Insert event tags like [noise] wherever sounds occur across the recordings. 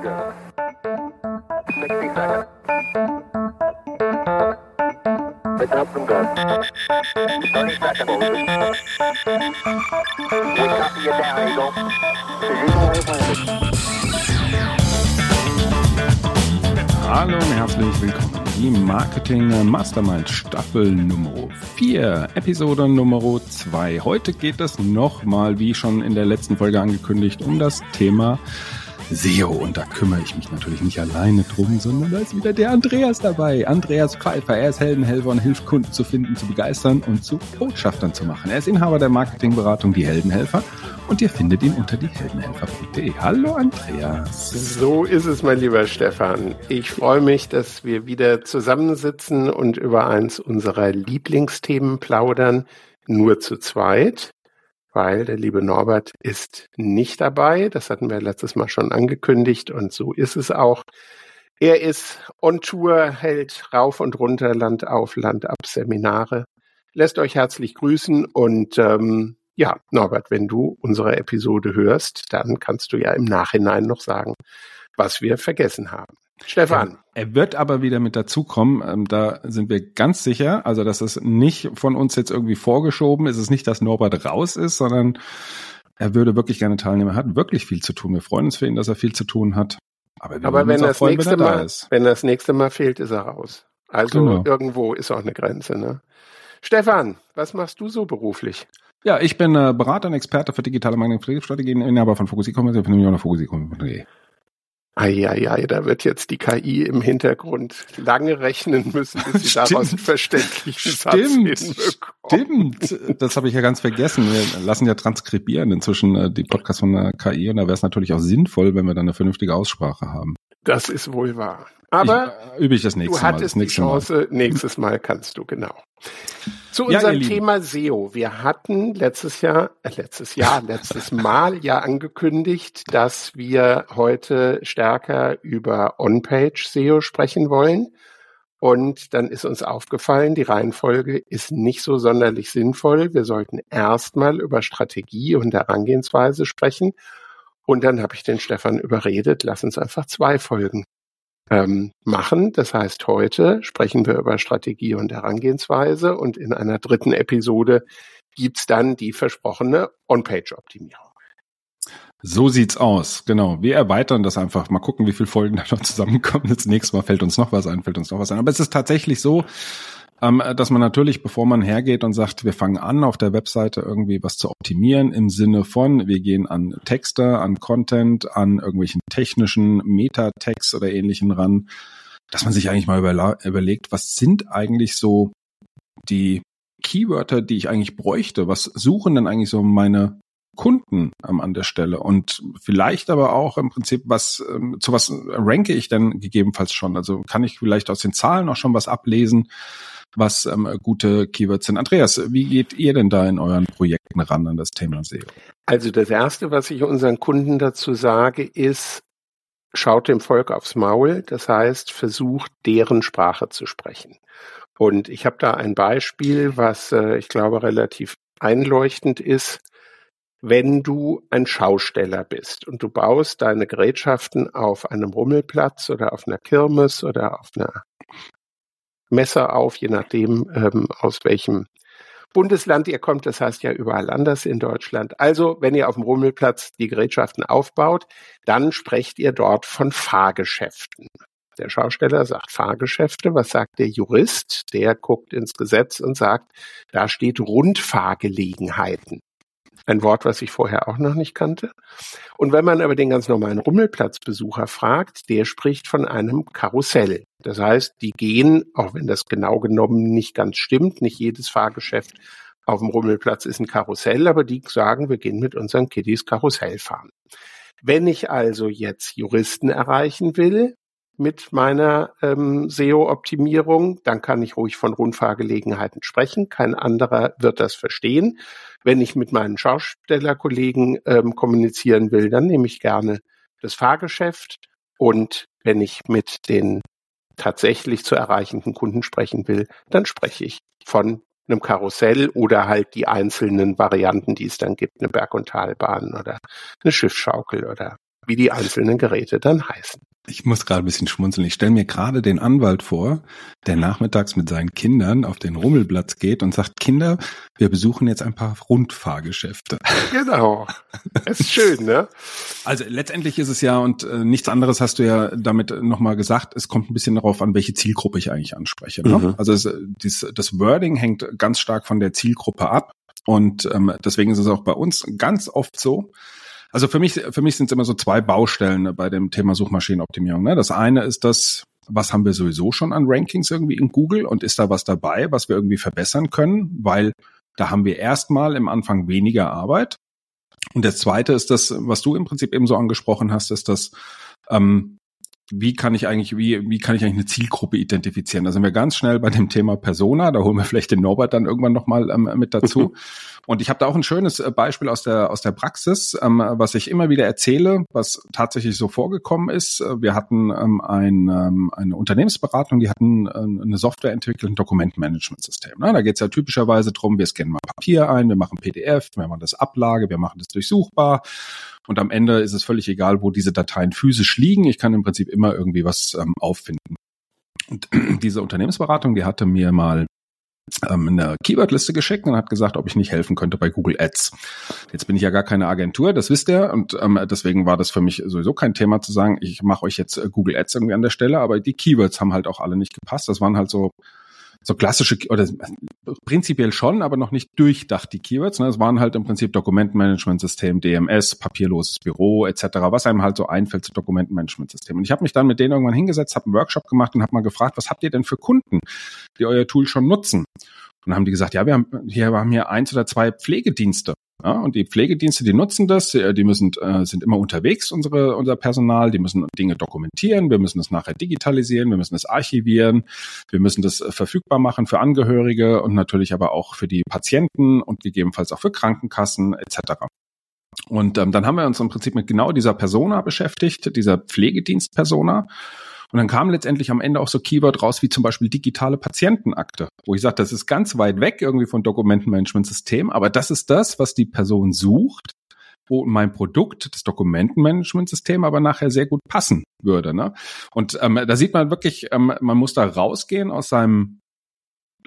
Good. 60 seconds. Pick up from good. 30 seconds. We copy you down, Eagle. Eagle has landed. Hallo und herzlich willkommen. Die Marketing Mastermind Staffel Nummer 4, Episode Nummer 2. Heute geht es nochmal, wie schon in der letzten Folge angekündigt, um das Thema SEO. Und da kümmere ich mich natürlich nicht alleine drum, sondern da ist wieder der Andreas dabei. Andreas Pfeiffer. Er ist Heldenhelfer und hilft Kunden zu finden, zu begeistern und zu Botschaftern zu machen. Er ist Inhaber der Marketingberatung Die Heldenhelfer und ihr findet ihn unter dieheldenhelfer.de. Hallo Andreas. So ist es, mein lieber Stefan. Ich freue mich, dass wir wieder zusammensitzen und über eins unserer Lieblingsthemen plaudern, nur zu zweit weil der liebe Norbert ist nicht dabei. Das hatten wir letztes Mal schon angekündigt und so ist es auch. Er ist on Tour, hält rauf und runter, Land auf, Land ab Seminare. Lässt euch herzlich grüßen und ähm, ja, Norbert, wenn du unsere Episode hörst, dann kannst du ja im Nachhinein noch sagen, was wir vergessen haben. Stefan. Er wird aber wieder mit dazukommen. Ähm, da sind wir ganz sicher. Also, dass es nicht von uns jetzt irgendwie vorgeschoben ist. Es ist nicht, dass Norbert raus ist, sondern er würde wirklich gerne teilnehmen. Er hat wirklich viel zu tun. Wir freuen uns für ihn, dass er viel zu tun hat. Aber, aber wenn, das freuen, nächste wenn, Mal, wenn das nächste Mal fehlt, ist er raus. Also genau. irgendwo ist auch eine Grenze. Ne? Stefan, was machst du so beruflich? Ja, ich bin äh, Berater und Experte für digitale Marketing-Strategien, Inhaber von Fokusi-Commerce, ich bin auch Fokusi-Commerce. Eieiei, da wird jetzt die KI im Hintergrund lange rechnen müssen, bis sie daraus einen verständlichen stimmt, Satz Stimmt, das habe ich ja ganz vergessen. Wir lassen ja transkribieren inzwischen äh, die Podcasts von der KI und da wäre es natürlich auch sinnvoll, wenn wir dann eine vernünftige Aussprache haben. Das ist wohl wahr. Aber ich, äh, übe ich das nächste du hattest Mal. die Chance, Mal. nächstes Mal kannst du, genau. Zu unserem ja, Thema SEO. Wir hatten letztes Jahr, äh, letztes Jahr, [laughs] letztes Mal ja angekündigt, dass wir heute stärker über On-Page SEO sprechen wollen. Und dann ist uns aufgefallen, die Reihenfolge ist nicht so sonderlich sinnvoll. Wir sollten erstmal über Strategie und Herangehensweise sprechen. Und dann habe ich den Stefan überredet, lass uns einfach zwei Folgen ähm, machen. Das heißt, heute sprechen wir über Strategie und Herangehensweise und in einer dritten Episode gibt's dann die versprochene On-Page-Optimierung. So sieht's aus, genau. Wir erweitern das einfach. Mal gucken, wie viele Folgen da noch [laughs] zusammenkommen. Das nächste Mal fällt uns noch was ein, fällt uns noch was ein. Aber es ist tatsächlich so, ähm, dass man natürlich, bevor man hergeht und sagt, wir fangen an, auf der Webseite irgendwie was zu optimieren, im Sinne von, wir gehen an Texte, an Content, an irgendwelchen technischen Metatext oder ähnlichen ran, dass man sich eigentlich mal überlegt, was sind eigentlich so die Keywörter, die ich eigentlich bräuchte? Was suchen denn eigentlich so meine Kunden ähm, an der Stelle und vielleicht aber auch im Prinzip was ähm, zu was ranke ich denn gegebenenfalls schon also kann ich vielleicht aus den Zahlen auch schon was ablesen was ähm, gute Keywords sind. Andreas, wie geht ihr denn da in euren Projekten ran an das Thema SEO? Also das Erste, was ich unseren Kunden dazu sage, ist, schaut dem Volk aufs Maul. Das heißt, versucht, deren Sprache zu sprechen. Und ich habe da ein Beispiel, was äh, ich glaube relativ einleuchtend ist. Wenn du ein Schausteller bist und du baust deine Gerätschaften auf einem Rummelplatz oder auf einer Kirmes oder auf einer Messer auf, je nachdem, ähm, aus welchem Bundesland ihr kommt. Das heißt ja überall anders in Deutschland. Also, wenn ihr auf dem Rummelplatz die Gerätschaften aufbaut, dann sprecht ihr dort von Fahrgeschäften. Der Schausteller sagt Fahrgeschäfte. Was sagt der Jurist? Der guckt ins Gesetz und sagt, da steht Rundfahrgelegenheiten. Ein Wort, was ich vorher auch noch nicht kannte. Und wenn man aber den ganz normalen Rummelplatzbesucher fragt, der spricht von einem Karussell. Das heißt, die gehen, auch wenn das genau genommen nicht ganz stimmt, nicht jedes Fahrgeschäft auf dem Rummelplatz ist ein Karussell, aber die sagen, wir gehen mit unseren Kiddies Karussell fahren. Wenn ich also jetzt Juristen erreichen will, mit meiner ähm, SEO-Optimierung, dann kann ich ruhig von Rundfahrgelegenheiten sprechen. Kein anderer wird das verstehen. Wenn ich mit meinen Schaustellerkollegen ähm, kommunizieren will, dann nehme ich gerne das Fahrgeschäft. Und wenn ich mit den tatsächlich zu erreichenden Kunden sprechen will, dann spreche ich von einem Karussell oder halt die einzelnen Varianten, die es dann gibt, eine Berg- und Talbahn oder eine Schiffsschaukel oder wie die einzelnen Geräte dann heißen. Ich muss gerade ein bisschen schmunzeln. Ich stelle mir gerade den Anwalt vor, der nachmittags mit seinen Kindern auf den Rummelplatz geht und sagt, Kinder, wir besuchen jetzt ein paar Rundfahrgeschäfte. Genau. ist schön, ne? [laughs] Also letztendlich ist es ja, und äh, nichts anderes hast du ja damit nochmal gesagt, es kommt ein bisschen darauf an, welche Zielgruppe ich eigentlich anspreche. Ne? Mhm. Also es, dies, das Wording hängt ganz stark von der Zielgruppe ab. Und ähm, deswegen ist es auch bei uns ganz oft so, also für mich, für mich sind es immer so zwei Baustellen bei dem Thema Suchmaschinenoptimierung. Ne? Das eine ist das, was haben wir sowieso schon an Rankings irgendwie in Google und ist da was dabei, was wir irgendwie verbessern können, weil da haben wir erstmal im Anfang weniger Arbeit. Und das zweite ist das, was du im Prinzip eben so angesprochen hast, ist das, ähm, wie kann ich eigentlich, wie, wie kann ich eigentlich eine Zielgruppe identifizieren? Da sind wir ganz schnell bei dem Thema Persona. Da holen wir vielleicht den Norbert dann irgendwann nochmal ähm, mit dazu. [laughs] Und ich habe da auch ein schönes äh, Beispiel aus der, aus der Praxis, ähm, was ich immer wieder erzähle, was tatsächlich so vorgekommen ist. Wir hatten ähm, ein, ähm, eine Unternehmensberatung, die hatten ähm, eine Software entwickelt, ein Dokumentenmanagementsystem. Ne? Da geht es ja typischerweise drum, wir scannen mal Papier ein, wir machen PDF, wir machen das Ablage, wir machen das durchsuchbar. Und am Ende ist es völlig egal, wo diese Dateien physisch liegen. Ich kann im Prinzip immer irgendwie was ähm, auffinden. Und [clears throat] diese Unternehmensberatung, die hatte mir mal ähm, eine Keywordliste geschickt und hat gesagt, ob ich nicht helfen könnte bei Google Ads. Jetzt bin ich ja gar keine Agentur, das wisst ihr, und ähm, deswegen war das für mich sowieso kein Thema zu sagen, ich mache euch jetzt äh, Google Ads irgendwie an der Stelle, aber die Keywords haben halt auch alle nicht gepasst. Das waren halt so so klassische, oder prinzipiell schon, aber noch nicht durchdacht die Keywords. Ne? Es waren halt im Prinzip Dokumentenmanagementsystem, DMS, papierloses Büro etc., was einem halt so einfällt zu Dokumentenmanagementsystem. Und ich habe mich dann mit denen irgendwann hingesetzt, habe einen Workshop gemacht und habe mal gefragt, was habt ihr denn für Kunden, die euer Tool schon nutzen? Und dann haben die gesagt, ja, wir haben hier, wir haben hier eins oder zwei Pflegedienste. Ja, und die Pflegedienste, die nutzen das, äh, die müssen, äh, sind immer unterwegs, unsere, unser Personal, die müssen Dinge dokumentieren, wir müssen das nachher digitalisieren, wir müssen das archivieren, wir müssen das äh, verfügbar machen für Angehörige und natürlich aber auch für die Patienten und gegebenenfalls auch für Krankenkassen etc. Und ähm, dann haben wir uns im Prinzip mit genau dieser Persona beschäftigt, dieser Pflegedienst-Persona und dann kam letztendlich am Ende auch so Keyword raus, wie zum Beispiel digitale Patientenakte, wo ich sage, das ist ganz weit weg irgendwie von Dokumentenmanagementsystem, aber das ist das, was die Person sucht, wo mein Produkt, das Dokumentenmanagementsystem, aber nachher sehr gut passen würde. Ne? Und ähm, da sieht man wirklich, ähm, man muss da rausgehen aus seinem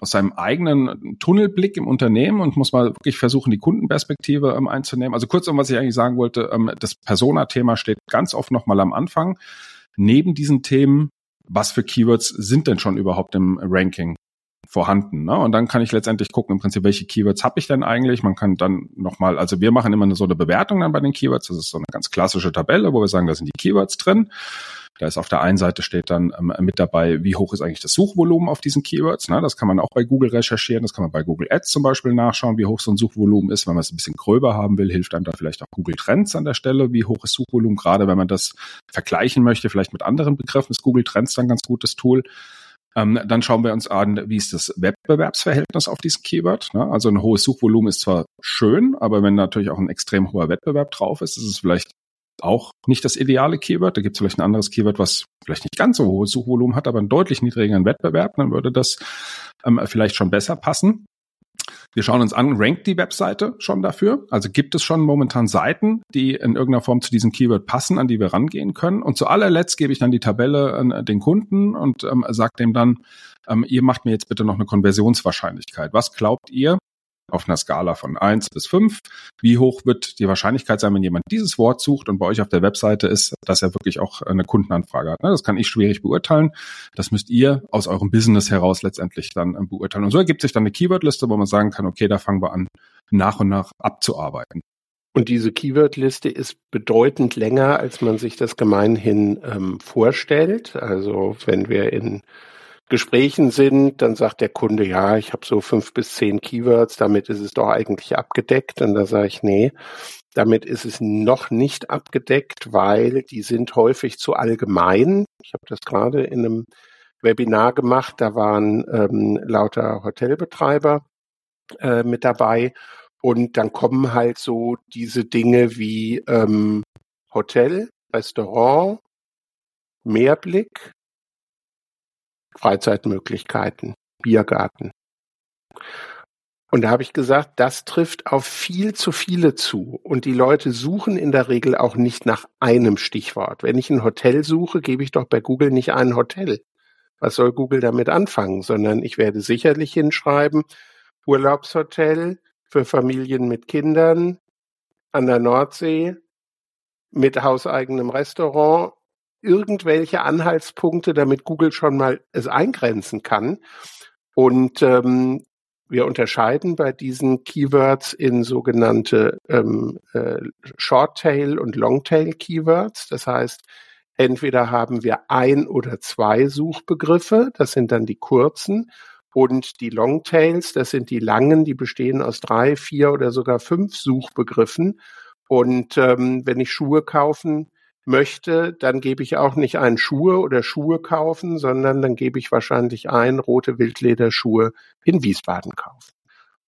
aus seinem eigenen Tunnelblick im Unternehmen und muss mal wirklich versuchen, die Kundenperspektive ähm, einzunehmen. Also kurzum, was ich eigentlich sagen wollte, ähm, das Persona-Thema steht ganz oft nochmal am Anfang neben diesen Themen, was für Keywords sind denn schon überhaupt im Ranking vorhanden. Ne? Und dann kann ich letztendlich gucken, im Prinzip, welche Keywords habe ich denn eigentlich? Man kann dann nochmal, also wir machen immer so eine Bewertung dann bei den Keywords. Das ist so eine ganz klassische Tabelle, wo wir sagen, da sind die Keywords drin. Da ist auf der einen Seite steht dann ähm, mit dabei, wie hoch ist eigentlich das Suchvolumen auf diesen Keywords. Ne? Das kann man auch bei Google recherchieren. Das kann man bei Google Ads zum Beispiel nachschauen, wie hoch so ein Suchvolumen ist. Wenn man es ein bisschen gröber haben will, hilft einem da vielleicht auch Google Trends an der Stelle. Wie hoch ist Suchvolumen? Gerade wenn man das vergleichen möchte, vielleicht mit anderen Begriffen, ist Google Trends dann ein ganz gutes Tool. Ähm, dann schauen wir uns an, wie ist das Wettbewerbsverhältnis auf diesen Keyword. Ne? Also ein hohes Suchvolumen ist zwar schön, aber wenn natürlich auch ein extrem hoher Wettbewerb drauf ist, ist es vielleicht auch nicht das ideale Keyword. Da gibt es vielleicht ein anderes Keyword, was vielleicht nicht ganz so hohes Suchvolumen hat, aber einen deutlich niedrigeren Wettbewerb. Dann würde das ähm, vielleicht schon besser passen. Wir schauen uns an, rankt die Webseite schon dafür? Also gibt es schon momentan Seiten, die in irgendeiner Form zu diesem Keyword passen, an die wir rangehen können? Und zu allerletzt gebe ich dann die Tabelle an den Kunden und ähm, sage dem dann, ähm, ihr macht mir jetzt bitte noch eine Konversionswahrscheinlichkeit. Was glaubt ihr, auf einer Skala von eins bis fünf. Wie hoch wird die Wahrscheinlichkeit sein, wenn jemand dieses Wort sucht und bei euch auf der Webseite ist, dass er wirklich auch eine Kundenanfrage hat? Ne? Das kann ich schwierig beurteilen. Das müsst ihr aus eurem Business heraus letztendlich dann ähm, beurteilen. Und so ergibt sich dann eine Keywordliste, wo man sagen kann, okay, da fangen wir an, nach und nach abzuarbeiten. Und diese Keywordliste ist bedeutend länger, als man sich das gemeinhin ähm, vorstellt. Also wenn wir in Gesprächen sind, dann sagt der Kunde, ja, ich habe so fünf bis zehn Keywords, damit ist es doch eigentlich abgedeckt. Und da sage ich, nee, damit ist es noch nicht abgedeckt, weil die sind häufig zu allgemein. Ich habe das gerade in einem Webinar gemacht, da waren ähm, lauter Hotelbetreiber äh, mit dabei. Und dann kommen halt so diese Dinge wie ähm, Hotel, Restaurant, Meerblick, Freizeitmöglichkeiten, Biergarten. Und da habe ich gesagt, das trifft auf viel zu viele zu. Und die Leute suchen in der Regel auch nicht nach einem Stichwort. Wenn ich ein Hotel suche, gebe ich doch bei Google nicht ein Hotel. Was soll Google damit anfangen? Sondern ich werde sicherlich hinschreiben, Urlaubshotel für Familien mit Kindern an der Nordsee mit hauseigenem Restaurant, irgendwelche Anhaltspunkte, damit Google schon mal es eingrenzen kann. Und ähm, wir unterscheiden bei diesen Keywords in sogenannte ähm, äh, Short-Tail und Long-Tail-Keywords. Das heißt, entweder haben wir ein oder zwei Suchbegriffe, das sind dann die kurzen, und die Longtails, das sind die langen, die bestehen aus drei, vier oder sogar fünf Suchbegriffen. Und ähm, wenn ich Schuhe kaufen möchte, dann gebe ich auch nicht ein Schuhe oder Schuhe kaufen, sondern dann gebe ich wahrscheinlich ein rote Wildlederschuhe in Wiesbaden kaufen.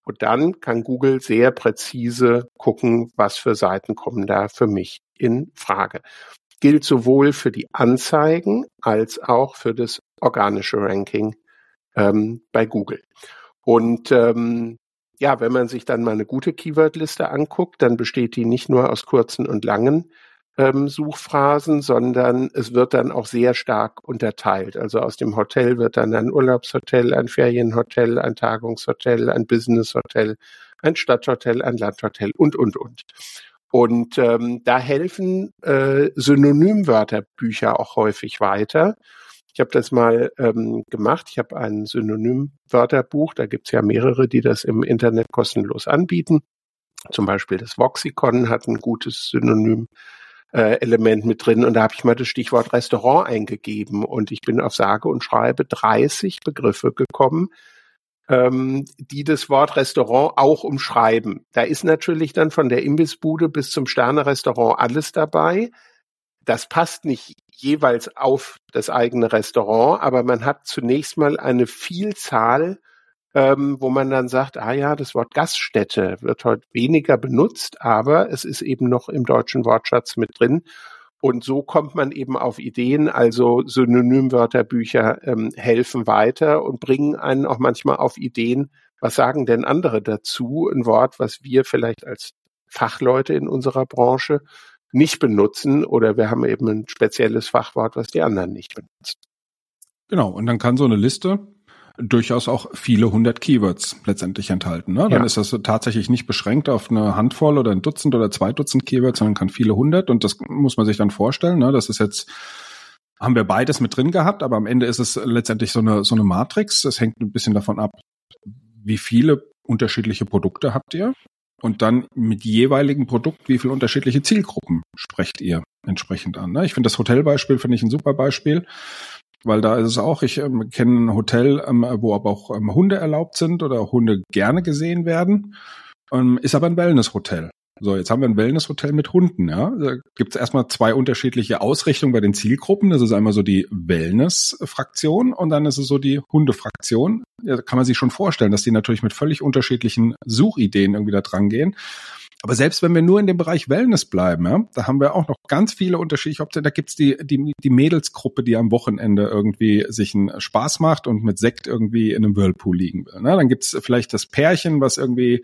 Und dann kann Google sehr präzise gucken, was für Seiten kommen da für mich in Frage. Gilt sowohl für die Anzeigen als auch für das organische Ranking ähm, bei Google. Und ähm, ja, wenn man sich dann mal eine gute Keywordliste anguckt, dann besteht die nicht nur aus kurzen und langen ähm, Suchphrasen, sondern es wird dann auch sehr stark unterteilt. Also aus dem Hotel wird dann ein Urlaubshotel, ein Ferienhotel, ein Tagungshotel, ein Businesshotel, ein Stadthotel, ein Landhotel und, und, und. Und ähm, da helfen äh, Synonymwörterbücher auch häufig weiter. Ich habe das mal ähm, gemacht. Ich habe ein Synonymwörterbuch. Da gibt's ja mehrere, die das im Internet kostenlos anbieten. Zum Beispiel das Voxicon hat ein gutes Synonym äh, Element mit drin und da habe ich mal das Stichwort Restaurant eingegeben und ich bin auf sage und schreibe 30 Begriffe gekommen, ähm, die das Wort Restaurant auch umschreiben. Da ist natürlich dann von der Imbissbude bis zum Sterne-Restaurant alles dabei. Das passt nicht jeweils auf das eigene Restaurant, aber man hat zunächst mal eine Vielzahl ähm, wo man dann sagt, ah ja, das Wort Gaststätte wird heute weniger benutzt, aber es ist eben noch im deutschen Wortschatz mit drin. Und so kommt man eben auf Ideen, also Synonymwörterbücher ähm, helfen weiter und bringen einen auch manchmal auf Ideen, was sagen denn andere dazu? Ein Wort, was wir vielleicht als Fachleute in unserer Branche nicht benutzen oder wir haben eben ein spezielles Fachwort, was die anderen nicht benutzen. Genau, und dann kann so eine Liste durchaus auch viele hundert Keywords letztendlich enthalten. Ne? Dann ja. ist das tatsächlich nicht beschränkt auf eine Handvoll oder ein Dutzend oder zwei Dutzend Keywords, sondern kann viele hundert. Und das muss man sich dann vorstellen. Ne? Das ist jetzt haben wir beides mit drin gehabt, aber am Ende ist es letztendlich so eine so eine Matrix. Es hängt ein bisschen davon ab, wie viele unterschiedliche Produkte habt ihr und dann mit jeweiligen Produkt, wie viele unterschiedliche Zielgruppen sprecht ihr entsprechend an. Ne? Ich finde das Hotelbeispiel finde ich ein super Beispiel weil da ist es auch, ich ähm, kenne ein Hotel, ähm, wo aber auch ähm, Hunde erlaubt sind oder Hunde gerne gesehen werden, ähm, ist aber ein Wellnesshotel. So, jetzt haben wir ein Wellnesshotel mit Hunden, ja. Da gibt es erstmal zwei unterschiedliche Ausrichtungen bei den Zielgruppen. Das ist einmal so die Wellness-Fraktion und dann ist es so die Hundefraktion. Ja, da kann man sich schon vorstellen, dass die natürlich mit völlig unterschiedlichen Suchideen irgendwie da dran gehen. Aber selbst wenn wir nur in dem Bereich Wellness bleiben, ja, da haben wir auch noch ganz viele unterschiedliche Optionen. Da gibt's die, die, die Mädelsgruppe, die am Wochenende irgendwie sich einen Spaß macht und mit Sekt irgendwie in einem Whirlpool liegen will. Ne? Dann gibt's vielleicht das Pärchen, was irgendwie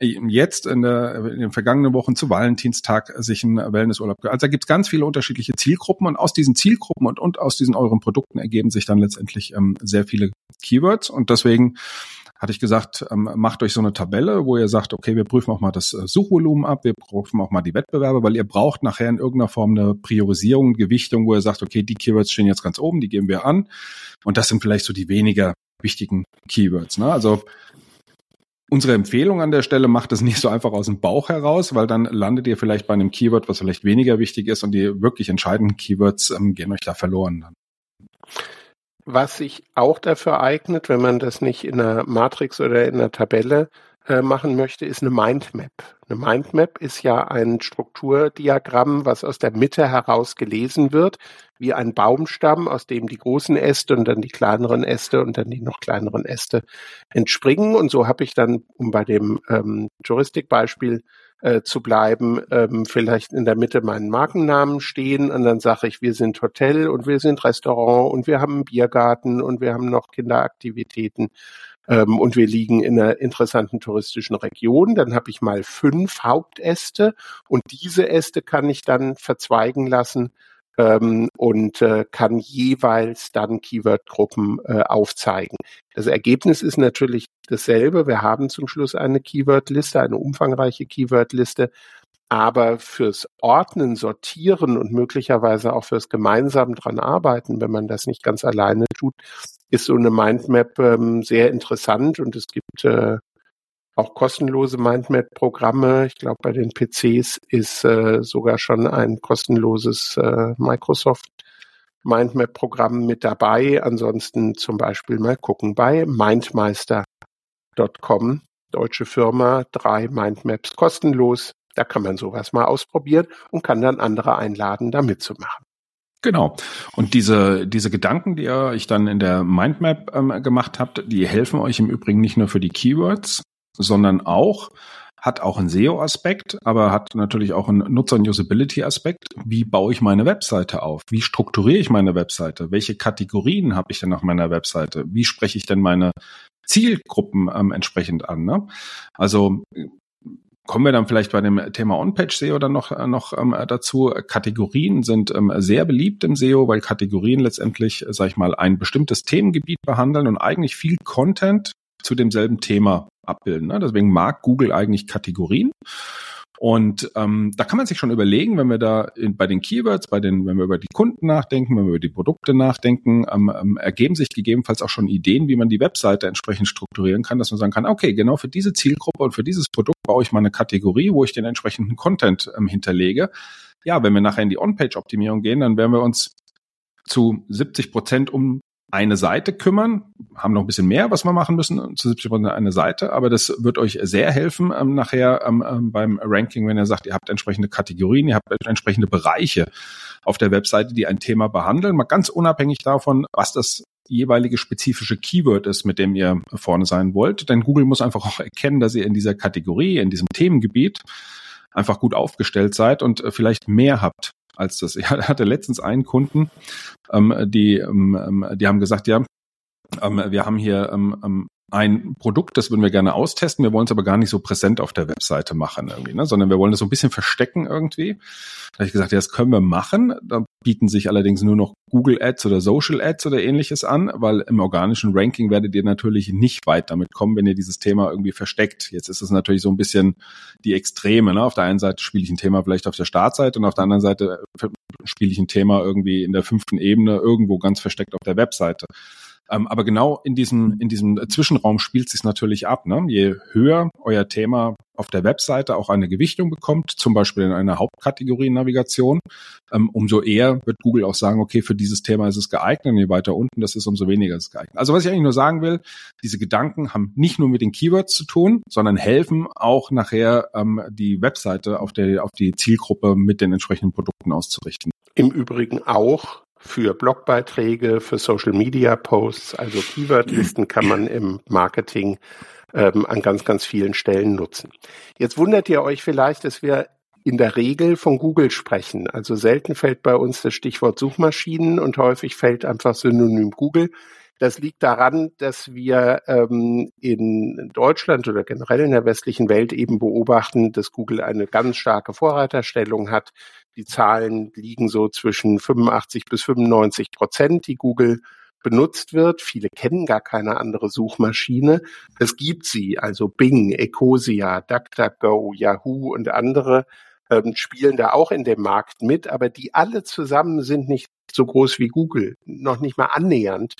jetzt in, der, in den vergangenen Wochen zu Valentinstag sich einen Wellnessurlaub. Also da gibt's ganz viele unterschiedliche Zielgruppen und aus diesen Zielgruppen und, und aus diesen euren Produkten ergeben sich dann letztendlich ähm, sehr viele Keywords und deswegen hatte ich gesagt, ähm, macht euch so eine Tabelle, wo ihr sagt, okay, wir prüfen auch mal das äh, Suchvolumen ab, wir prüfen auch mal die Wettbewerbe, weil ihr braucht nachher in irgendeiner Form eine Priorisierung, Gewichtung, wo ihr sagt, okay, die Keywords stehen jetzt ganz oben, die geben wir an. Und das sind vielleicht so die weniger wichtigen Keywords. Ne? Also Unsere Empfehlung an der Stelle macht es nicht so einfach aus dem Bauch heraus, weil dann landet ihr vielleicht bei einem Keyword, was vielleicht weniger wichtig ist und die wirklich entscheidenden Keywords ähm, gehen euch da verloren dann. Was sich auch dafür eignet, wenn man das nicht in einer Matrix oder in einer Tabelle äh, machen möchte, ist eine Mindmap. Eine Mindmap ist ja ein Strukturdiagramm, was aus der Mitte heraus gelesen wird, wie ein Baumstamm, aus dem die großen Äste und dann die kleineren Äste und dann die noch kleineren Äste entspringen. Und so habe ich dann, um bei dem ähm, Juristikbeispiel äh, zu bleiben, ähm, vielleicht in der Mitte meinen Markennamen stehen und dann sage ich, wir sind Hotel und wir sind Restaurant und wir haben einen Biergarten und wir haben noch Kinderaktivitäten ähm, und wir liegen in einer interessanten touristischen Region, dann habe ich mal fünf Hauptäste und diese Äste kann ich dann verzweigen lassen ähm, und äh, kann jeweils dann Keyword-Gruppen äh, aufzeigen. Das Ergebnis ist natürlich dasselbe. Wir haben zum Schluss eine Keyword-Liste, eine umfangreiche Keyword-Liste. Aber fürs Ordnen, Sortieren und möglicherweise auch fürs gemeinsam dran arbeiten, wenn man das nicht ganz alleine tut, ist so eine Mindmap ähm, sehr interessant und es gibt äh, auch kostenlose Mindmap-Programme. Ich glaube, bei den PCs ist äh, sogar schon ein kostenloses äh, Microsoft Mindmap-Programm mit dabei. Ansonsten zum Beispiel mal gucken bei mindmeister.com, deutsche Firma, drei Mindmaps kostenlos. Da kann man sowas mal ausprobieren und kann dann andere einladen, da mitzumachen. Genau. Und diese, diese Gedanken, die ihr euch dann in der Mindmap ähm, gemacht habt, die helfen euch im Übrigen nicht nur für die Keywords, sondern auch, hat auch einen SEO-Aspekt, aber hat natürlich auch einen Nutzer- und Usability-Aspekt. Wie baue ich meine Webseite auf? Wie strukturiere ich meine Webseite? Welche Kategorien habe ich denn auf meiner Webseite? Wie spreche ich denn meine Zielgruppen ähm, entsprechend an? Ne? Also kommen wir dann vielleicht bei dem Thema On-Page SEO dann noch, äh, noch ähm, dazu. Kategorien sind ähm, sehr beliebt im SEO, weil Kategorien letztendlich, sag ich mal, ein bestimmtes Themengebiet behandeln und eigentlich viel Content zu demselben Thema abbilden. Ne? Deswegen mag Google eigentlich Kategorien. Und ähm, da kann man sich schon überlegen, wenn wir da in, bei den Keywords, bei den, wenn wir über die Kunden nachdenken, wenn wir über die Produkte nachdenken, ähm, ähm, ergeben sich gegebenenfalls auch schon Ideen, wie man die Webseite entsprechend strukturieren kann, dass man sagen kann, okay, genau für diese Zielgruppe und für dieses Produkt baue ich mal eine Kategorie, wo ich den entsprechenden Content ähm, hinterlege. Ja, wenn wir nachher in die On-Page-Optimierung gehen, dann werden wir uns zu 70 Prozent um eine Seite kümmern, haben noch ein bisschen mehr, was wir machen müssen, zu 70 Prozent eine Seite, aber das wird euch sehr helfen ähm, nachher ähm, ähm, beim Ranking, wenn ihr sagt, ihr habt entsprechende Kategorien, ihr habt entsprechende Bereiche auf der Webseite, die ein Thema behandeln, mal ganz unabhängig davon, was das jeweilige spezifische Keyword ist, mit dem ihr vorne sein wollt. Denn Google muss einfach auch erkennen, dass ihr in dieser Kategorie, in diesem Themengebiet einfach gut aufgestellt seid und äh, vielleicht mehr habt als das. [laughs] Ich hatte letztens einen Kunden, ähm, die, ähm, ähm, die haben gesagt, ja, ähm, wir haben hier ähm, ähm, ein Produkt, das würden wir gerne austesten, wir wollen es aber gar nicht so präsent auf der Webseite machen irgendwie, ne? sondern wir wollen es so ein bisschen verstecken irgendwie. Da habe ich gesagt, ja, das können wir machen. Da bieten sich allerdings nur noch Google Ads oder Social Ads oder ähnliches an, weil im organischen Ranking werdet ihr natürlich nicht weit damit kommen, wenn ihr dieses Thema irgendwie versteckt. Jetzt ist es natürlich so ein bisschen die Extreme. Ne? Auf der einen Seite spiele ich ein Thema vielleicht auf der Startseite und auf der anderen Seite spiele ich ein Thema irgendwie in der fünften Ebene irgendwo ganz versteckt auf der Webseite. Ähm, aber genau in diesem, in diesem Zwischenraum spielt sich natürlich ab. Ne? Je höher euer Thema auf der Webseite auch eine Gewichtung bekommt, zum Beispiel in einer Hauptkategorie Navigation, ähm, umso eher wird Google auch sagen, okay, für dieses Thema ist es geeignet und je weiter unten das ist, umso weniger ist es geeignet. Also was ich eigentlich nur sagen will, diese Gedanken haben nicht nur mit den Keywords zu tun, sondern helfen auch nachher ähm, die Webseite auf, der, auf die Zielgruppe mit den entsprechenden Produkten auszurichten. Im Übrigen auch für Blogbeiträge, für Social Media Posts, also Keywordlisten kann man im Marketing ähm, an ganz, ganz vielen Stellen nutzen. Jetzt wundert ihr euch vielleicht, dass wir in der Regel von Google sprechen. Also selten fällt bei uns das Stichwort Suchmaschinen und häufig fällt einfach synonym Google. Das liegt daran, dass wir ähm, in Deutschland oder generell in der westlichen Welt eben beobachten, dass Google eine ganz starke Vorreiterstellung hat. Die Zahlen liegen so zwischen 85 bis 95 Prozent, die Google benutzt wird. Viele kennen gar keine andere Suchmaschine. Es gibt sie, also Bing, Ecosia, DuckDuckGo, Yahoo und andere ähm, spielen da auch in dem Markt mit, aber die alle zusammen sind nicht so groß wie Google, noch nicht mal annähernd.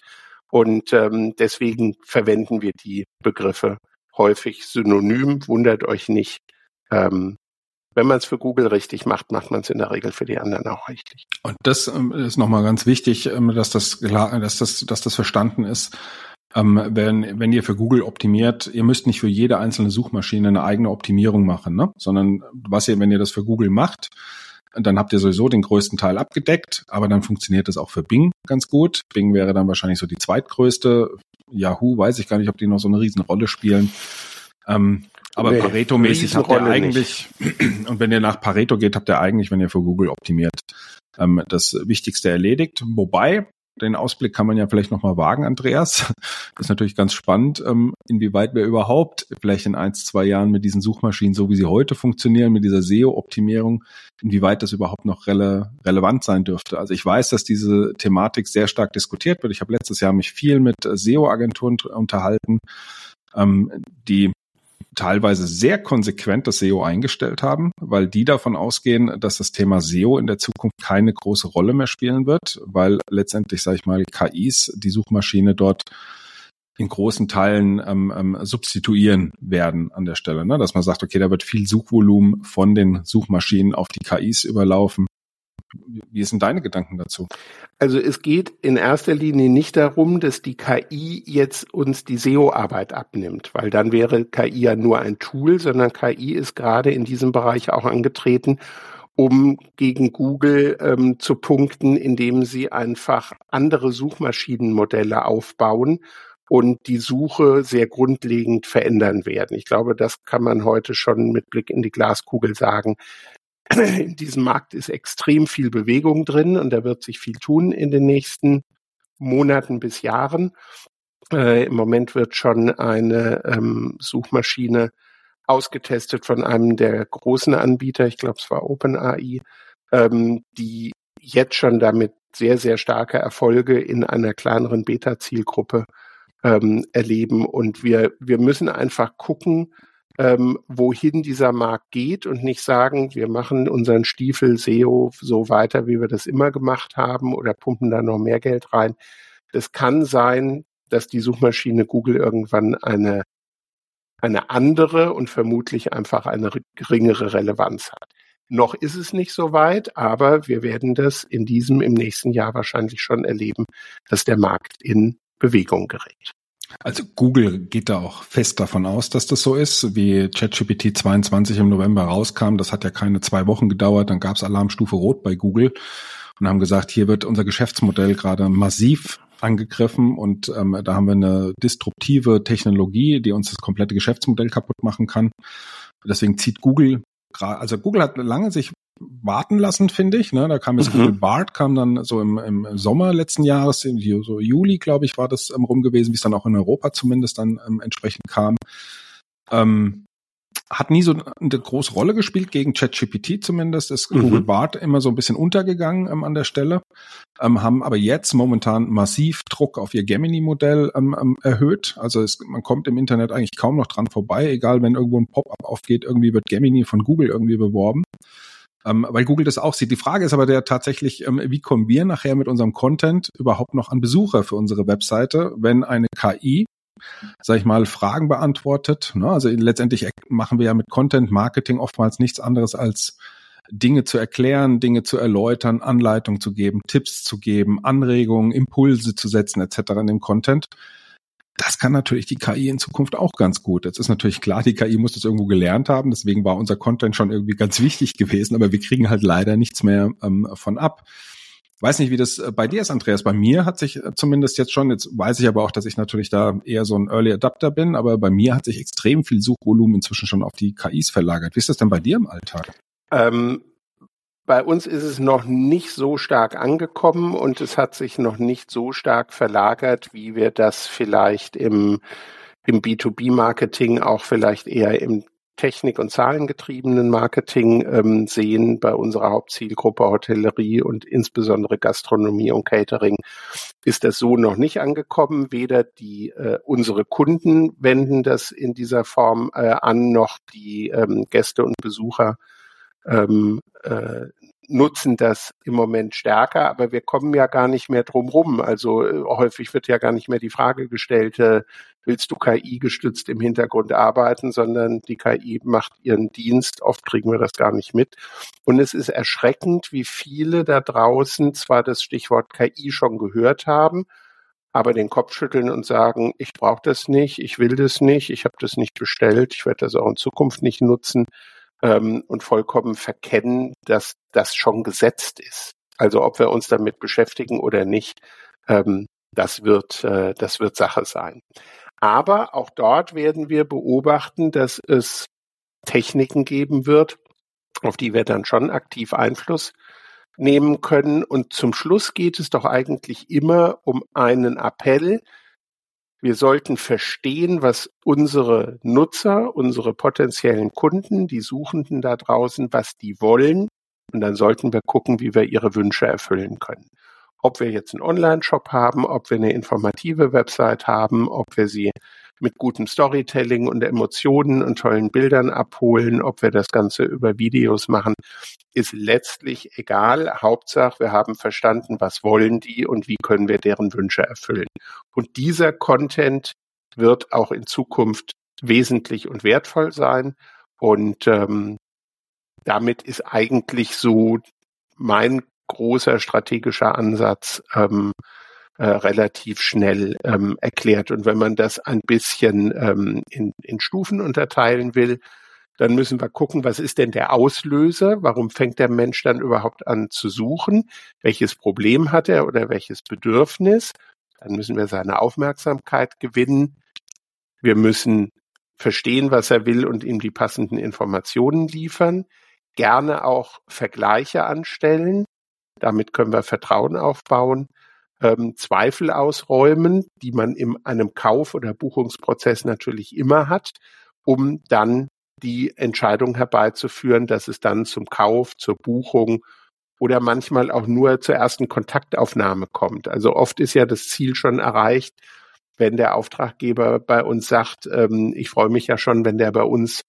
Und ähm, deswegen verwenden wir die Begriffe häufig synonym. Wundert euch nicht. Ähm, wenn man es für Google richtig macht, macht man es in der Regel für die anderen auch richtig. Und das ähm, ist nochmal ganz wichtig, ähm, dass das, dass das, dass das verstanden ist. Ähm, wenn, wenn ihr für Google optimiert, ihr müsst nicht für jede einzelne Suchmaschine eine eigene Optimierung machen, ne? sondern was ihr, wenn ihr das für Google macht, dann habt ihr sowieso den größten Teil abgedeckt, aber dann funktioniert das auch für Bing ganz gut. Bing wäre dann wahrscheinlich so die zweitgrößte. Yahoo weiß ich gar nicht, ob die noch so eine Riesenrolle spielen. Ähm, aber nee, Pareto-mäßig habt ihr eigentlich, nicht. [clears throat] und wenn ihr nach Pareto geht, habt ihr eigentlich, wenn ihr für Google optimiert, ähm, das Wichtigste erledigt. Wobei, den Ausblick kann man ja vielleicht nochmal wagen, Andreas. Das [laughs] ist natürlich ganz spannend, ähm, inwieweit wir überhaupt vielleicht in ein, zwei Jahren mit diesen Suchmaschinen, so wie sie heute funktionieren, mit dieser SEO-Optimierung, inwieweit das überhaupt noch rele relevant sein dürfte. Also ich weiß, dass diese Thematik sehr stark diskutiert wird. Ich habe letztes Jahr mich viel mit SEO-Agenturen unterhalten, ähm, die teilweise sehr konsequent das SEO eingestellt haben, weil die davon ausgehen, dass das Thema SEO in der Zukunft keine große Rolle mehr spielen wird, weil letztendlich, sage ich mal, KIs die Suchmaschine dort in großen Teilen ähm, ähm, substituieren werden an der Stelle. Ne? Dass man sagt, okay, da wird viel Suchvolumen von den Suchmaschinen auf die KIs überlaufen. Wie sind deine Gedanken dazu? Also es geht in erster Linie nicht darum, dass die KI jetzt uns die SEO-Arbeit abnimmt, weil dann wäre KI ja nur ein Tool, sondern KI ist gerade in diesem Bereich auch angetreten, um gegen Google ähm, zu punkten, indem sie einfach andere Suchmaschinenmodelle aufbauen und die Suche sehr grundlegend verändern werden. Ich glaube, das kann man heute schon mit Blick in die Glaskugel sagen [clears throat] in diesem Markt ist extrem viel Bewegung drin und da wird sich viel tun in den nächsten Monaten bis Jahren. Äh, Im Moment wird schon eine ähm, Suchmaschine ausgetestet von einem der großen Anbieter, ich glaube es war OpenAI, ähm, die jetzt schon damit sehr, sehr starke Erfolge in einer kleineren Beta-Zielgruppe ähm, erleben. Und wir, wir müssen einfach gucken, ähm, wohin dieser Markt geht und nicht sagen, wir machen unseren Stiefel SEO so weiter, wie wir das immer gemacht haben oder pumpen da noch mehr Geld rein. Es kann sein, dass die Suchmaschine Google irgendwann eine, eine andere und vermutlich einfach eine geringere Relevanz hat. Noch ist es nicht so weit, aber wir werden das in diesem, im nächsten Jahr wahrscheinlich schon erleben, dass der Markt in Bewegung gerät. Also Google geht da auch fest davon aus, dass das so ist, wie ChatGPT 22 im November rauskam. Das hat ja keine zwei Wochen gedauert. Dann gab es Alarmstufe Rot bei Google und haben gesagt, hier wird unser Geschäftsmodell gerade massiv angegriffen und ähm, da haben wir eine disruptive Technologie, die uns das komplette Geschäftsmodell kaputt machen kann. Deswegen zieht Google also Google hat lange sich warten lassen, finde ich. Ne? Da kam jetzt mhm. Google Bart, kam dann so im, im Sommer letzten Jahres, so Juli, glaube ich, war das ähm, rum gewesen, wie es dann auch in Europa zumindest dann ähm, entsprechend kam. Ähm, hat nie so eine große Rolle gespielt gegen ChatGPT zumindest. Ist mhm. Google Bart immer so ein bisschen untergegangen ähm, an der Stelle, ähm, haben aber jetzt momentan massiv Druck auf ihr Gemini-Modell ähm, ähm, erhöht. Also es, man kommt im Internet eigentlich kaum noch dran vorbei, egal wenn irgendwo ein Pop-up aufgeht, irgendwie wird Gemini von Google irgendwie beworben ähm, weil Google das auch sieht. Die Frage ist aber der tatsächlich, ähm, wie kommen wir nachher mit unserem Content überhaupt noch an Besucher für unsere Webseite, wenn eine KI sag ich mal, Fragen beantwortet. Ne? Also letztendlich machen wir ja mit Content Marketing oftmals nichts anderes als Dinge zu erklären, Dinge zu erläutern, Anleitungen zu geben, Tipps zu geben, Anregungen, Impulse zu setzen etc. in dem Content. Das kann natürlich die KI in Zukunft auch ganz gut. Jetzt ist natürlich klar, die KI muss das irgendwo gelernt haben, deswegen war unser Content schon irgendwie ganz [laughs] wichtig gewesen, aber wir kriegen halt leider nichts mehr ähm, von ab. Weiß nicht, wie das äh, bei dir ist, Andreas. Bei mir hat sich äh, zumindest jetzt schon, jetzt weiß ich aber auch, dass ich natürlich da eher so ein Early Adapter bin, aber bei mir hat sich extrem viel Suchvolumen inzwischen schon auf die KIs verlagert. Wie ist das denn bei dir im Alltag? Ähm, bei uns ist es noch nicht so stark angekommen und es hat sich noch nicht so stark verlagert, wie wir das vielleicht im, im B2B-Marketing auch vielleicht eher im Technik- und zahlengetriebenen Marketing ähm, sehen bei unserer Hauptzielgruppe Hotellerie und insbesondere Gastronomie und Catering ist das so noch nicht angekommen. Weder die äh, unsere Kunden wenden das in dieser Form äh, an, noch die ähm, Gäste und Besucher ähm, äh, nutzen das im Moment stärker, aber wir kommen ja gar nicht mehr drum rum. Also äh, häufig wird ja gar nicht mehr die Frage gestellt, äh, willst du KI gestützt im Hintergrund arbeiten, sondern die KI macht ihren Dienst. Oft kriegen wir das gar nicht mit. Und es ist erschreckend, wie viele da draußen zwar das Stichwort KI schon gehört haben, aber den Kopf schütteln und sagen, ich brauche das nicht, ich will das nicht, ich habe das nicht bestellt, ich werde das auch in Zukunft nicht nutzen ähm, und vollkommen verkennen, dass das schon gesetzt ist. Also ob wir uns damit beschäftigen oder nicht, ähm, das wird, äh, das wird Sache sein. Aber auch dort werden wir beobachten, dass es Techniken geben wird, auf die wir dann schon aktiv Einfluss nehmen können. Und zum Schluss geht es doch eigentlich immer um einen Appell. Wir sollten verstehen, was unsere Nutzer, unsere potenziellen Kunden, die Suchenden da draußen, was die wollen. Und dann sollten wir gucken, wie wir ihre Wünsche erfüllen können. Ob wir jetzt einen Online-Shop haben, ob wir eine informative Website haben, ob wir sie mit gutem Storytelling und Emotionen und tollen Bildern abholen, ob wir das Ganze über Videos machen, ist letztlich egal. Hauptsache, wir haben verstanden, was wollen die und wie können wir deren Wünsche erfüllen. Und dieser Content wird auch in Zukunft wesentlich und wertvoll sein. Und ähm, damit ist eigentlich so mein großer strategischer Ansatz ähm, äh, relativ schnell ähm, erklärt. Und wenn man das ein bisschen ähm, in, in Stufen unterteilen will, dann müssen wir gucken, was ist denn der Auslöser? Warum fängt der Mensch dann überhaupt an zu suchen? Welches Problem hat er oder welches Bedürfnis? Dann müssen wir seine Aufmerksamkeit gewinnen. Wir müssen verstehen, was er will und ihm die passenden Informationen liefern. Gerne auch Vergleiche anstellen. Damit können wir Vertrauen aufbauen ähm, Zweifel ausräumen, die man in einem Kauf- oder Buchungsprozess natürlich immer hat, um dann die Entscheidung herbeizuführen, dass es dann zum Kauf, zur Buchung oder manchmal auch nur zur ersten Kontaktaufnahme kommt. Also oft ist ja das Ziel schon erreicht, wenn der Auftraggeber bei uns sagt, ähm, ich freue mich ja schon, wenn der bei uns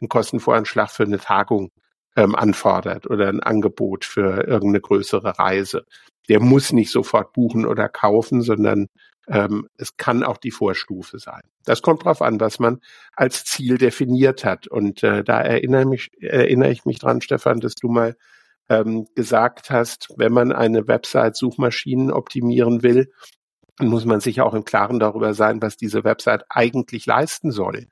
einen Kostenvoranschlag für eine Tagung ähm, anfordert oder ein Angebot für irgendeine größere Reise der muss nicht sofort buchen oder kaufen, sondern ähm, es kann auch die Vorstufe sein. Das kommt drauf an, was man als Ziel definiert hat. Und äh, da erinnere, mich, erinnere ich mich dran, Stefan, dass du mal ähm, gesagt hast, wenn man eine Website Suchmaschinen optimieren will, dann muss man sich auch im Klaren darüber sein, was diese Website eigentlich leisten soll.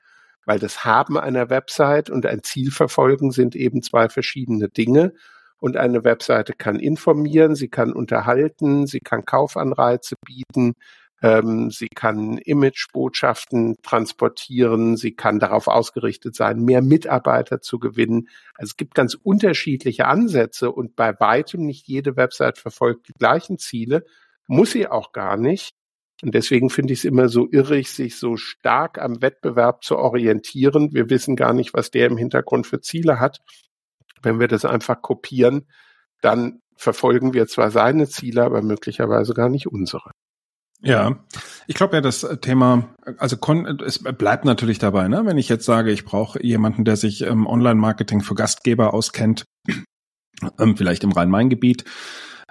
Weil das Haben einer Website und ein Ziel verfolgen sind eben zwei verschiedene Dinge. Und eine Webseite kann informieren, sie kann unterhalten, sie kann Kaufanreize bieten, ähm, sie kann Imagebotschaften transportieren, sie kann darauf ausgerichtet sein, mehr Mitarbeiter zu gewinnen. Also es gibt ganz unterschiedliche Ansätze und bei weitem nicht jede Website verfolgt die gleichen Ziele, muss sie auch gar nicht. Und deswegen finde ich es immer so irrig, sich so stark am Wettbewerb zu orientieren. Wir wissen gar nicht, was der im Hintergrund für Ziele hat. Wenn wir das einfach kopieren, dann verfolgen wir zwar seine Ziele, aber möglicherweise gar nicht unsere. Ja, ich glaube ja, das Thema, also es bleibt natürlich dabei, ne? wenn ich jetzt sage, ich brauche jemanden, der sich im Online-Marketing für Gastgeber auskennt, [clears throat] ähm, vielleicht im Rhein-Main-Gebiet,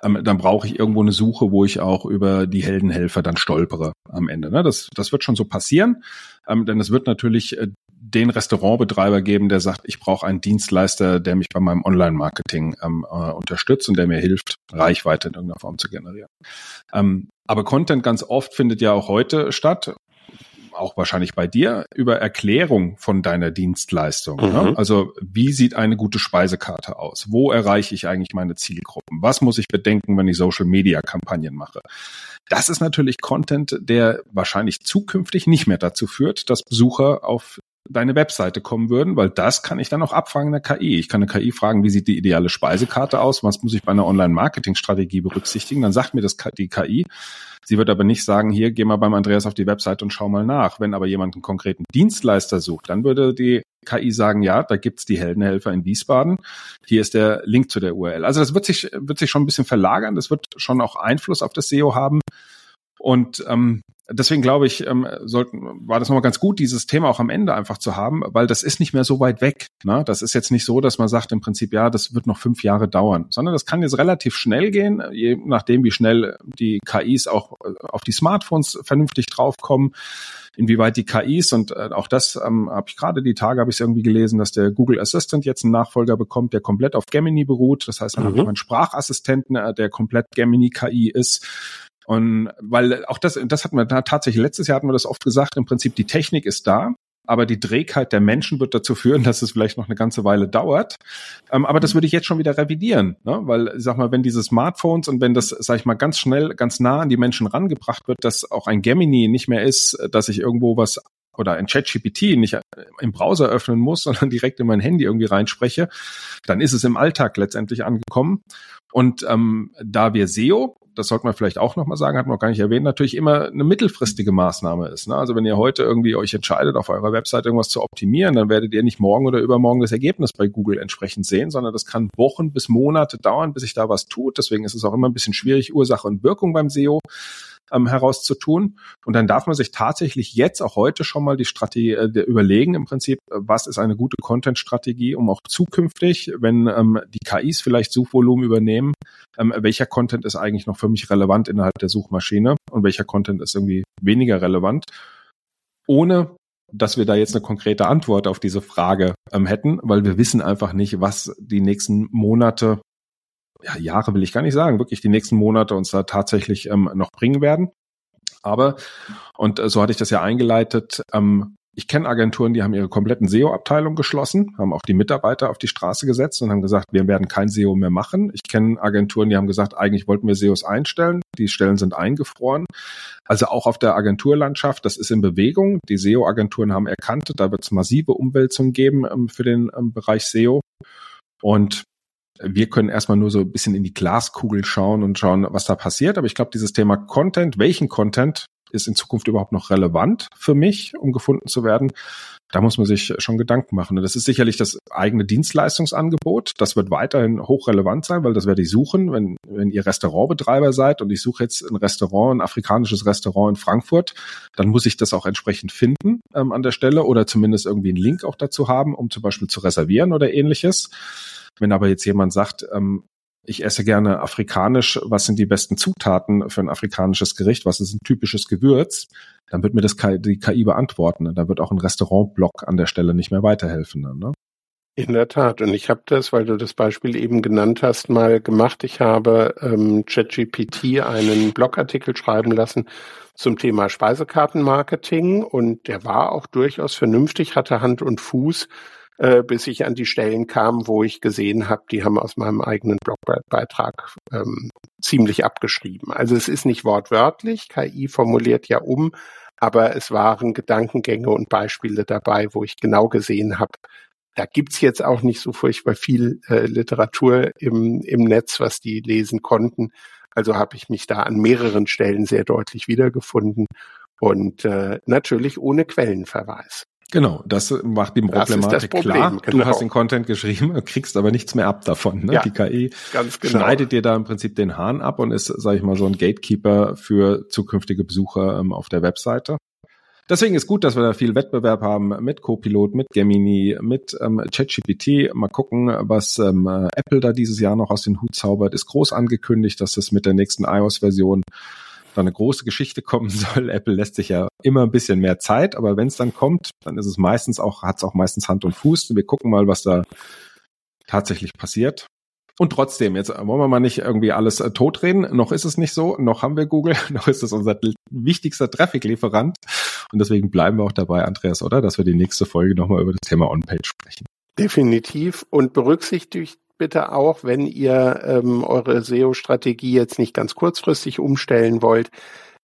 ähm, dann brauche ich irgendwo eine Suche, wo ich auch über die Heldenhelfer dann stolpere am Ende. Ne? Das, das wird schon so passieren, ähm, denn es wird natürlich äh, den Restaurantbetreiber geben, der sagt, ich brauche einen Dienstleister, der mich bei meinem Online-Marketing ähm, äh, unterstützt und der mir hilft, Reichweite in irgendeiner Form zu generieren. Ähm, aber Content ganz oft findet ja auch heute statt auch wahrscheinlich bei dir, über Erklärung von deiner Dienstleistung. Ne? Mhm. Ne? Also wie sieht eine gute Speisekarte aus? Wo erreiche ich eigentlich meine Zielgruppen? Was muss ich bedenken, wenn ich Social-Media-Kampagnen mache? Das ist natürlich Content, der wahrscheinlich zukünftig nicht mehr dazu führt, dass Besucher auf deine Webseite kommen würden, weil das kann ich dann auch abfragen in der KI. Ich kann eine KI fragen, wie sieht die ideale Speisekarte aus? Was muss ich bei einer Online-Marketing-Strategie berücksichtigen? Dann sagt mir das die KI. Sie wird aber nicht sagen, hier, geh mal beim Andreas auf die Webseite und schau mal nach. Wenn aber jemand einen konkreten Dienstleister sucht, dann würde die KI sagen, ja, da gibt's die Heldenhelfer in Wiesbaden. Hier ist der Link zu der URL. Also das wird sich, wird sich schon ein bisschen verlagern. Das wird schon auch Einfluss auf das SEO haben. Und ähm, deswegen glaube ich, ähm, sollten, war das nochmal ganz gut, dieses Thema auch am Ende einfach zu haben, weil das ist nicht mehr so weit weg. Ne? Das ist jetzt nicht so, dass man sagt im Prinzip, ja, das wird noch fünf Jahre dauern, sondern das kann jetzt relativ schnell gehen, je nachdem, wie schnell die KIs auch äh, auf die Smartphones vernünftig draufkommen inwieweit die KIs und äh, auch das ähm, habe ich gerade die Tage habe ich irgendwie gelesen, dass der Google Assistant jetzt einen Nachfolger bekommt, der komplett auf Gemini beruht. Das heißt, man mhm. hat einen Sprachassistenten, äh, der komplett Gemini KI ist und weil auch das, das hatten wir da tatsächlich letztes Jahr hatten wir das oft gesagt, im Prinzip die Technik ist da, aber die Trägheit der Menschen wird dazu führen, [laughs] dass es vielleicht noch eine ganze Weile dauert. Ähm, aber das würde ich jetzt schon wieder revidieren, ne? weil, sag mal, wenn diese Smartphones und wenn das, sag ich mal, ganz schnell, ganz nah an die Menschen rangebracht wird, dass auch ein Gemini nicht mehr ist, dass ich irgendwo was oder ein ChatGPT nicht im Browser öffnen muss, [laughs] sondern direkt in mein Handy irgendwie reinspreche, dann ist es im Alltag letztendlich angekommen. Und ähm, da wir SEO, das sollte man vielleicht auch nochmal sagen, hat man noch gar nicht erwähnt, natürlich immer eine mittelfristige Maßnahme ist. Ne? Also wenn ihr heute irgendwie euch entscheidet, auf eurer Website irgendwas zu optimieren, dann werdet ihr nicht morgen oder übermorgen das Ergebnis bei Google entsprechend sehen, sondern das kann Wochen bis Monate dauern, bis sich da was tut. Deswegen ist es auch immer ein bisschen schwierig, Ursache und Wirkung beim SEO ähm, herauszutun. Und dann darf man sich tatsächlich jetzt auch heute schon mal die Strategie äh, überlegen, im Prinzip, äh, was ist eine gute Content-Strategie, um auch zukünftig, wenn ähm, die KIs vielleicht Suchvolumen übernehmen, ähm, welcher Content ist eigentlich noch für mich relevant innerhalb der Suchmaschine und welcher Content ist irgendwie weniger relevant, ohne dass wir da jetzt eine konkrete Antwort auf diese Frage ähm, hätten, weil wir wissen einfach nicht, was die nächsten Monate ja, Jahre will ich gar nicht sagen, wirklich die nächsten Monate uns da tatsächlich ähm, noch bringen werden. Aber, und äh, so hatte ich das ja eingeleitet, ähm, ich kenne Agenturen, die haben ihre kompletten SEO-Abteilung geschlossen, haben auch die Mitarbeiter auf die Straße gesetzt und haben gesagt, wir werden kein SEO mehr machen. Ich kenne Agenturen, die haben gesagt, eigentlich wollten wir SEOs einstellen. Die Stellen sind eingefroren. Also auch auf der Agenturlandschaft, das ist in Bewegung. Die SEO-Agenturen haben erkannt, da wird es massive Umwälzungen geben ähm, für den ähm, Bereich SEO. Und wir können erstmal nur so ein bisschen in die Glaskugel schauen und schauen, was da passiert. Aber ich glaube, dieses Thema Content, welchen Content ist in Zukunft überhaupt noch relevant für mich, um gefunden zu werden? Da muss man sich schon Gedanken machen. Und das ist sicherlich das eigene Dienstleistungsangebot. Das wird weiterhin hochrelevant sein, weil das werde ich suchen, wenn, wenn ihr Restaurantbetreiber seid und ich suche jetzt ein Restaurant, ein afrikanisches Restaurant in Frankfurt, dann muss ich das auch entsprechend finden ähm, an der Stelle oder zumindest irgendwie einen Link auch dazu haben, um zum Beispiel zu reservieren oder ähnliches. Wenn aber jetzt jemand sagt, ähm, ich esse gerne afrikanisch, was sind die besten Zutaten für ein afrikanisches Gericht, was ist ein typisches Gewürz, dann wird mir das die KI beantworten. Da wird auch ein Restaurantblock an der Stelle nicht mehr weiterhelfen. Dann, ne? In der Tat. Und ich habe das, weil du das Beispiel eben genannt hast, mal gemacht. Ich habe ähm, ChatGPT einen Blogartikel schreiben lassen zum Thema Speisekartenmarketing und der war auch durchaus vernünftig, hatte Hand und Fuß äh, bis ich an die Stellen kam, wo ich gesehen habe, die haben aus meinem eigenen Blogbeitrag ähm, ziemlich abgeschrieben. Also es ist nicht wortwörtlich, KI formuliert ja um, aber es waren Gedankengänge und Beispiele dabei, wo ich genau gesehen habe, da gibt's jetzt auch nicht so furchtbar viel äh, Literatur im, im Netz, was die lesen konnten. Also habe ich mich da an mehreren Stellen sehr deutlich wiedergefunden und äh, natürlich ohne Quellenverweis. Genau, das macht die Problematik Problem, klar. Genau. Du hast den Content geschrieben, [laughs] kriegst aber nichts mehr ab davon. Ne? Ja, die KI genau. schneidet dir da im Prinzip den Hahn ab und ist, sage ich mal, so ein Gatekeeper für zukünftige Besucher ähm, auf der Webseite. Deswegen ist gut, dass wir da viel Wettbewerb haben mit Copilot, mit Gemini, mit ähm, ChatGPT. Mal gucken, was ähm, Apple da dieses Jahr noch aus den Hut zaubert. Ist groß angekündigt, dass das mit der nächsten iOS-Version da eine große Geschichte kommen [laughs] soll. Apple lässt sich ja immer ein bisschen mehr Zeit, aber wenn es dann kommt, dann ist es meistens auch, hat es auch meistens Hand und Fuß. Wir gucken mal, was da tatsächlich passiert. Und trotzdem, jetzt wollen wir mal nicht irgendwie alles äh, totreden. Noch ist es nicht so. Noch haben wir Google. [laughs] Noch ist es unser wichtigster Traffic-Lieferant. Und deswegen bleiben wir auch dabei, Andreas, oder? Dass wir die nächste Folge nochmal über das Thema On-Page sprechen. Definitiv. Und berücksichtigt bitte auch, wenn ihr ähm, eure SEO-Strategie jetzt nicht ganz kurzfristig umstellen wollt.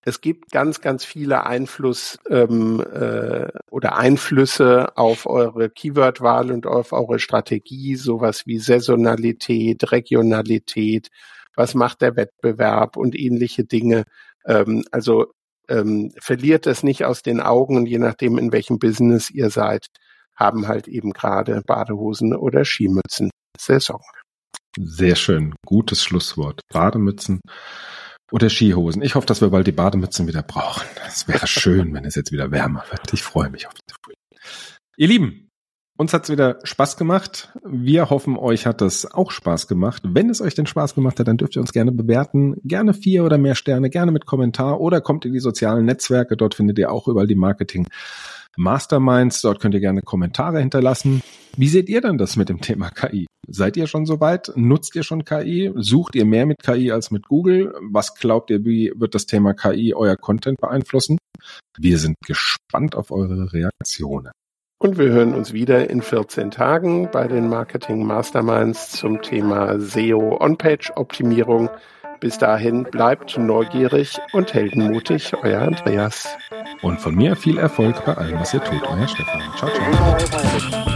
Es gibt ganz, ganz viele Einfluss ähm, äh, oder Einflüsse auf eure Keyword-Wahl und auf eure Strategie, sowas wie Saisonalität, Regionalität, was macht der Wettbewerb und ähnliche Dinge. Ähm, also ähm, verliert es nicht aus den Augen, je nachdem, in welchem Business ihr seid, haben halt eben gerade Badehosen oder Skimützen Saison. Sehr schön. Gutes Schlusswort. Bademützen oder Skihosen. Ich hoffe, dass wir bald die Bademützen wieder brauchen. Es wäre [laughs] schön, wenn es jetzt wieder wärmer wird. Ich freue mich auf den Frühling. Ihr Lieben, uns hat's wieder Spaß gemacht. Wir hoffen, euch hat es auch Spaß gemacht. Wenn es euch denn Spaß gemacht hat, dann dürft ihr uns gerne bewerten. Gerne vier oder mehr Sterne, gerne mit Kommentar oder kommt in die sozialen Netzwerke. Dort findet ihr auch überall die Marketing Masterminds. Dort könnt ihr gerne Kommentare hinterlassen. Wie seht ihr denn das mit dem Thema KI? Seid ihr schon soweit? Nutzt ihr schon KI? Sucht ihr mehr mit KI als mit Google? Was glaubt ihr, wie wird das Thema KI euer Content beeinflussen? Wir sind gespannt auf eure Reaktionen. Und wir hören uns wieder in 14 Tagen bei den Marketing Masterminds zum Thema SEO On-Page Optimierung. Bis dahin bleibt neugierig und heldenmutig, euer Andreas. Und von mir viel Erfolg bei allem, was ihr tut, euer Stefan. Ciao, ciao.